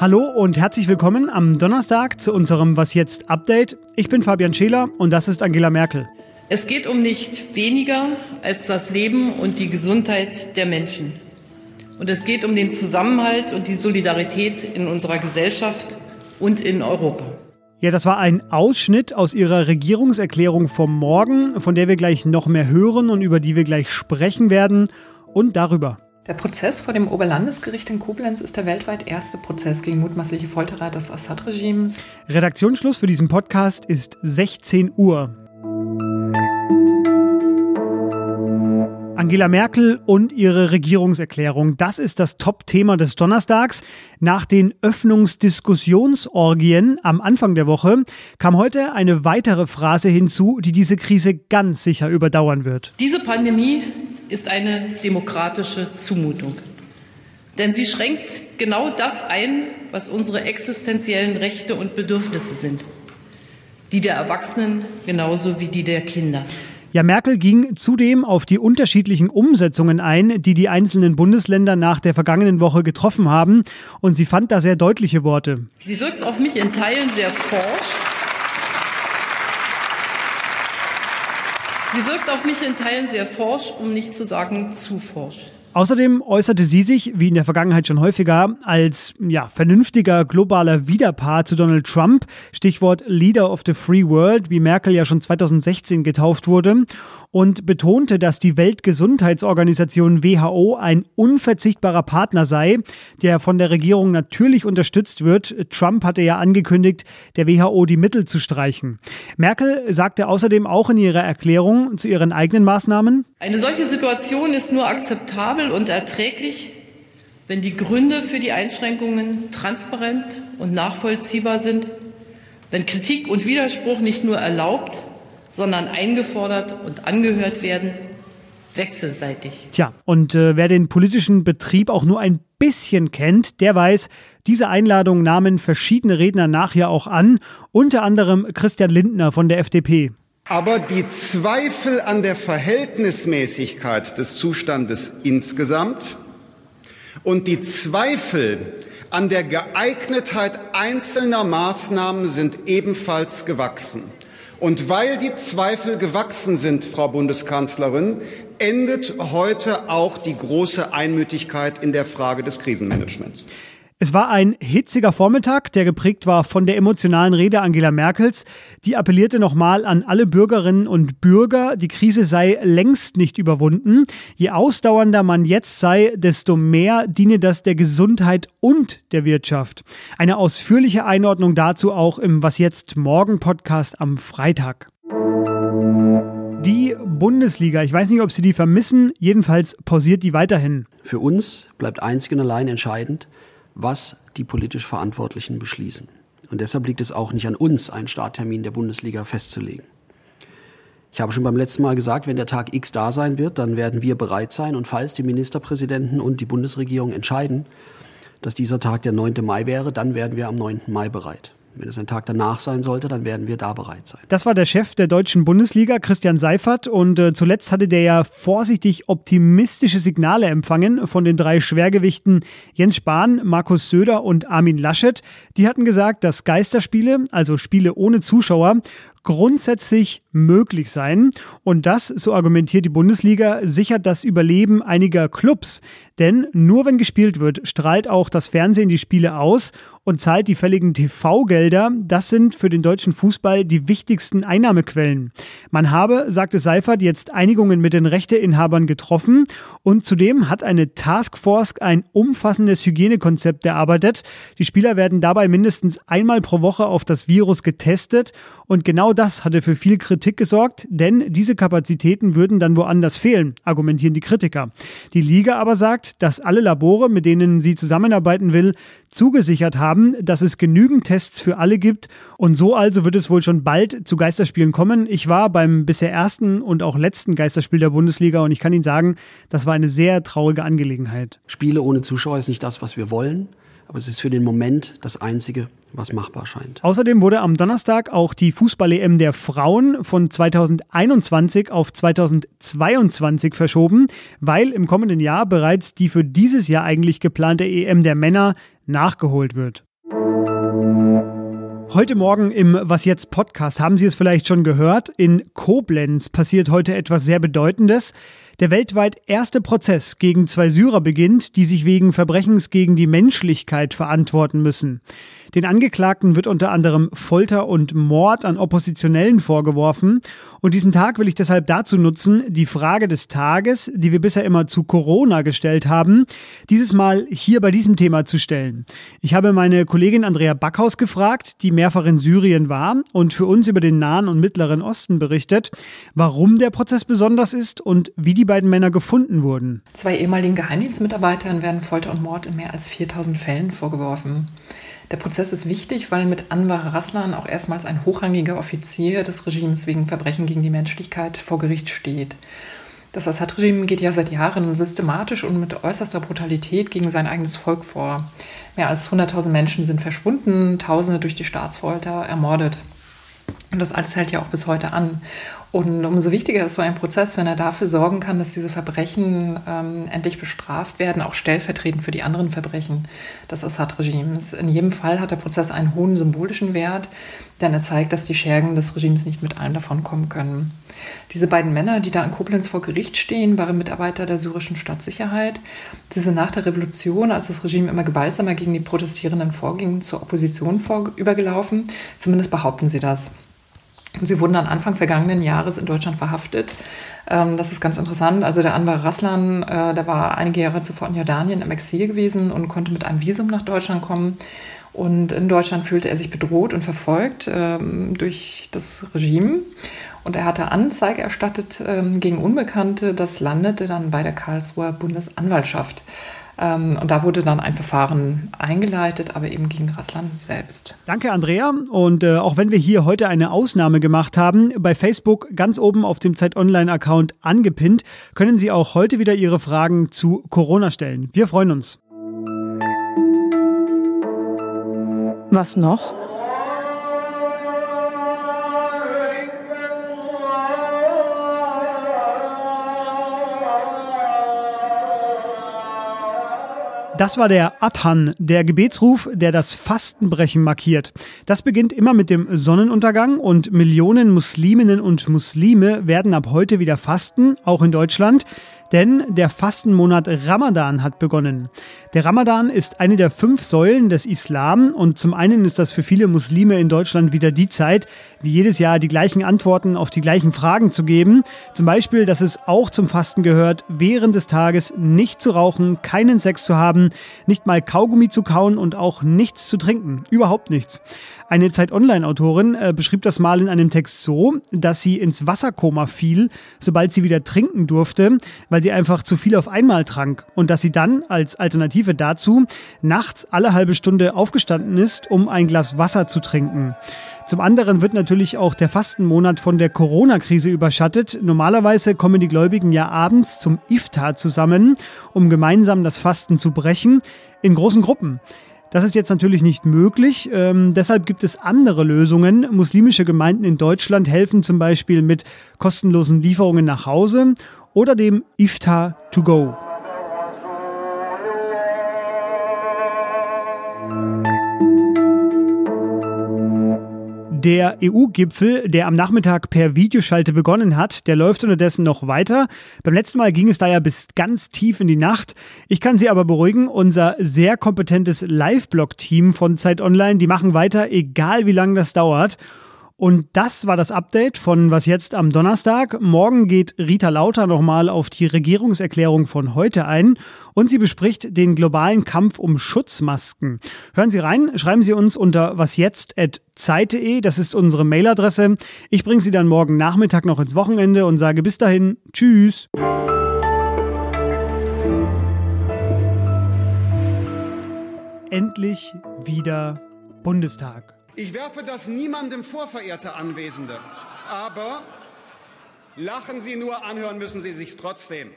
Hallo und herzlich willkommen am Donnerstag zu unserem Was jetzt Update. Ich bin Fabian Scheler und das ist Angela Merkel. Es geht um nicht weniger als das Leben und die Gesundheit der Menschen. Und es geht um den Zusammenhalt und die Solidarität in unserer Gesellschaft und in Europa. Ja, das war ein Ausschnitt aus ihrer Regierungserklärung vom Morgen, von der wir gleich noch mehr hören und über die wir gleich sprechen werden und darüber. Der Prozess vor dem Oberlandesgericht in Koblenz ist der weltweit erste Prozess gegen mutmaßliche Folterer des Assad-Regimes. Redaktionsschluss für diesen Podcast ist 16 Uhr. Angela Merkel und ihre Regierungserklärung. Das ist das Top-Thema des Donnerstags. Nach den Öffnungsdiskussionsorgien am Anfang der Woche kam heute eine weitere Phrase hinzu, die diese Krise ganz sicher überdauern wird. Diese Pandemie ist eine demokratische Zumutung. Denn sie schränkt genau das ein, was unsere existenziellen Rechte und Bedürfnisse sind. Die der Erwachsenen genauso wie die der Kinder. Ja, Merkel ging zudem auf die unterschiedlichen Umsetzungen ein, die die einzelnen Bundesländer nach der vergangenen Woche getroffen haben. Und sie fand da sehr deutliche Worte. Sie wirkt auf mich in Teilen sehr forsch Sie wirkt auf mich in Teilen sehr forsch, um nicht zu sagen zu forsch. Außerdem äußerte sie sich, wie in der Vergangenheit schon häufiger, als ja, vernünftiger globaler Widerpart zu Donald Trump, Stichwort Leader of the Free World, wie Merkel ja schon 2016 getauft wurde, und betonte, dass die Weltgesundheitsorganisation WHO ein unverzichtbarer Partner sei, der von der Regierung natürlich unterstützt wird. Trump hatte ja angekündigt, der WHO die Mittel zu streichen. Merkel sagte außerdem auch in ihrer Erklärung zu ihren eigenen Maßnahmen, eine solche Situation ist nur akzeptabel und erträglich, wenn die Gründe für die Einschränkungen transparent und nachvollziehbar sind, wenn Kritik und Widerspruch nicht nur erlaubt, sondern eingefordert und angehört werden, wechselseitig. Tja, und äh, wer den politischen Betrieb auch nur ein bisschen kennt, der weiß, diese Einladung nahmen verschiedene Redner nachher auch an, unter anderem Christian Lindner von der FDP. Aber die Zweifel an der Verhältnismäßigkeit des Zustandes insgesamt und die Zweifel an der Geeignetheit einzelner Maßnahmen sind ebenfalls gewachsen. Und weil die Zweifel gewachsen sind, Frau Bundeskanzlerin, endet heute auch die große Einmütigkeit in der Frage des Krisenmanagements. Es war ein hitziger Vormittag, der geprägt war von der emotionalen Rede Angela Merkels. Die appellierte nochmal an alle Bürgerinnen und Bürger, die Krise sei längst nicht überwunden. Je ausdauernder man jetzt sei, desto mehr diene das der Gesundheit und der Wirtschaft. Eine ausführliche Einordnung dazu auch im Was jetzt morgen Podcast am Freitag. Die Bundesliga, ich weiß nicht, ob Sie die vermissen, jedenfalls pausiert die weiterhin. Für uns bleibt einzig und allein entscheidend, was die politisch Verantwortlichen beschließen. Und deshalb liegt es auch nicht an uns, einen Starttermin der Bundesliga festzulegen. Ich habe schon beim letzten Mal gesagt, wenn der Tag X da sein wird, dann werden wir bereit sein. Und falls die Ministerpräsidenten und die Bundesregierung entscheiden, dass dieser Tag der 9. Mai wäre, dann werden wir am 9. Mai bereit. Wenn es ein Tag danach sein sollte, dann werden wir da bereit sein. Das war der Chef der deutschen Bundesliga, Christian Seifert. Und äh, zuletzt hatte der ja vorsichtig optimistische Signale empfangen von den drei Schwergewichten Jens Spahn, Markus Söder und Armin Laschet. Die hatten gesagt, dass Geisterspiele, also Spiele ohne Zuschauer, grundsätzlich möglich sein. Und das, so argumentiert die Bundesliga, sichert das Überleben einiger Clubs. Denn nur wenn gespielt wird, strahlt auch das Fernsehen die Spiele aus und zahlt die fälligen TV-Gelder. Das sind für den deutschen Fußball die wichtigsten Einnahmequellen. Man habe, sagte Seifert, jetzt Einigungen mit den Rechteinhabern getroffen und zudem hat eine Taskforce ein umfassendes Hygienekonzept erarbeitet. Die Spieler werden dabei mindestens einmal pro Woche auf das Virus getestet und genau das hatte für viel Kritik gesorgt, denn diese Kapazitäten würden dann woanders fehlen, argumentieren die Kritiker. Die Liga aber sagt, dass alle Labore, mit denen sie zusammenarbeiten will, zugesichert haben, dass es genügend Tests für alle gibt und so also wird es wohl schon bald zu Geisterspielen kommen. Ich war beim bisher ersten und auch letzten Geisterspiel der Bundesliga und ich kann Ihnen sagen, das war eine sehr traurige Angelegenheit. Spiele ohne Zuschauer ist nicht das, was wir wollen. Aber es ist für den Moment das Einzige, was machbar scheint. Außerdem wurde am Donnerstag auch die Fußball-EM der Frauen von 2021 auf 2022 verschoben, weil im kommenden Jahr bereits die für dieses Jahr eigentlich geplante EM der Männer nachgeholt wird. Heute Morgen im Was jetzt Podcast haben Sie es vielleicht schon gehört. In Koblenz passiert heute etwas sehr Bedeutendes. Der weltweit erste Prozess gegen zwei Syrer beginnt, die sich wegen Verbrechens gegen die Menschlichkeit verantworten müssen. Den Angeklagten wird unter anderem Folter und Mord an Oppositionellen vorgeworfen. Und diesen Tag will ich deshalb dazu nutzen, die Frage des Tages, die wir bisher immer zu Corona gestellt haben, dieses Mal hier bei diesem Thema zu stellen. Ich habe meine Kollegin Andrea Backhaus gefragt, die mehrfach in Syrien war und für uns über den Nahen und Mittleren Osten berichtet, warum der Prozess besonders ist und wie die beiden Männer gefunden wurden. Zwei ehemaligen Geheimdienstmitarbeitern werden Folter und Mord in mehr als 4000 Fällen vorgeworfen. Der Prozess ist wichtig, weil mit Anwar Raslan auch erstmals ein hochrangiger Offizier des Regimes wegen Verbrechen gegen die Menschlichkeit vor Gericht steht. Das Assad-Regime geht ja seit Jahren systematisch und mit äußerster Brutalität gegen sein eigenes Volk vor. Mehr als 100.000 Menschen sind verschwunden, Tausende durch die Staatsfolter ermordet. Und das alles hält ja auch bis heute an. Und umso wichtiger ist so ein Prozess, wenn er dafür sorgen kann, dass diese Verbrechen ähm, endlich bestraft werden, auch stellvertretend für die anderen Verbrechen des Assad-Regimes. In jedem Fall hat der Prozess einen hohen symbolischen Wert, denn er zeigt, dass die Schergen des Regimes nicht mit allem davon kommen können. Diese beiden Männer, die da in Koblenz vor Gericht stehen, waren Mitarbeiter der syrischen Stadtsicherheit. Sie sind nach der Revolution, als das Regime immer gewaltsamer gegen die Protestierenden vorging, zur Opposition vor, übergelaufen. Zumindest behaupten sie das. Sie wurden dann Anfang vergangenen Jahres in Deutschland verhaftet. Ähm, das ist ganz interessant. Also der Anwar Raslan, äh, der war einige Jahre zuvor in Jordanien im Exil gewesen und konnte mit einem Visum nach Deutschland kommen. Und in Deutschland fühlte er sich bedroht und verfolgt ähm, durch das Regime. Und er hatte Anzeige erstattet ähm, gegen Unbekannte. Das landete dann bei der Karlsruher Bundesanwaltschaft. Ähm, und da wurde dann ein Verfahren eingeleitet, aber eben gegen Rasslan selbst. Danke, Andrea. Und äh, auch wenn wir hier heute eine Ausnahme gemacht haben, bei Facebook ganz oben auf dem Zeit Online-Account angepinnt, können Sie auch heute wieder Ihre Fragen zu Corona stellen. Wir freuen uns. Was noch? Das war der Adhan, der Gebetsruf, der das Fastenbrechen markiert. Das beginnt immer mit dem Sonnenuntergang und Millionen Musliminnen und Muslime werden ab heute wieder fasten, auch in Deutschland. Denn der Fastenmonat Ramadan hat begonnen. Der Ramadan ist eine der fünf Säulen des Islam und zum einen ist das für viele Muslime in Deutschland wieder die Zeit, wie jedes Jahr die gleichen Antworten auf die gleichen Fragen zu geben. Zum Beispiel, dass es auch zum Fasten gehört, während des Tages nicht zu rauchen, keinen Sex zu haben, nicht mal Kaugummi zu kauen und auch nichts zu trinken. Überhaupt nichts. Eine Zeit Online-Autorin äh, beschrieb das mal in einem Text so, dass sie ins Wasserkoma fiel, sobald sie wieder trinken durfte, weil sie einfach zu viel auf einmal trank und dass sie dann als Alternative dazu nachts alle halbe Stunde aufgestanden ist, um ein Glas Wasser zu trinken. Zum anderen wird natürlich auch der Fastenmonat von der Corona-Krise überschattet. Normalerweise kommen die Gläubigen ja abends zum Iftar zusammen, um gemeinsam das Fasten zu brechen, in großen Gruppen. Das ist jetzt natürlich nicht möglich. Ähm, deshalb gibt es andere Lösungen. Muslimische Gemeinden in Deutschland helfen zum Beispiel mit kostenlosen Lieferungen nach Hause oder dem Iftar to go. Der EU-Gipfel, der am Nachmittag per Videoschalte begonnen hat, der läuft unterdessen noch weiter. Beim letzten Mal ging es da ja bis ganz tief in die Nacht. Ich kann Sie aber beruhigen, unser sehr kompetentes Live-Blog-Team von Zeit Online, die machen weiter, egal wie lange das dauert. Und das war das Update von Was jetzt am Donnerstag. Morgen geht Rita Lauter nochmal auf die Regierungserklärung von heute ein und sie bespricht den globalen Kampf um Schutzmasken. Hören Sie rein, schreiben Sie uns unter wasjetzt.zeit.de, das ist unsere Mailadresse. Ich bringe Sie dann morgen Nachmittag noch ins Wochenende und sage bis dahin Tschüss. Endlich wieder Bundestag. Ich werfe das niemandem vor, verehrte Anwesende. Aber lachen Sie nur, anhören müssen Sie sich trotzdem.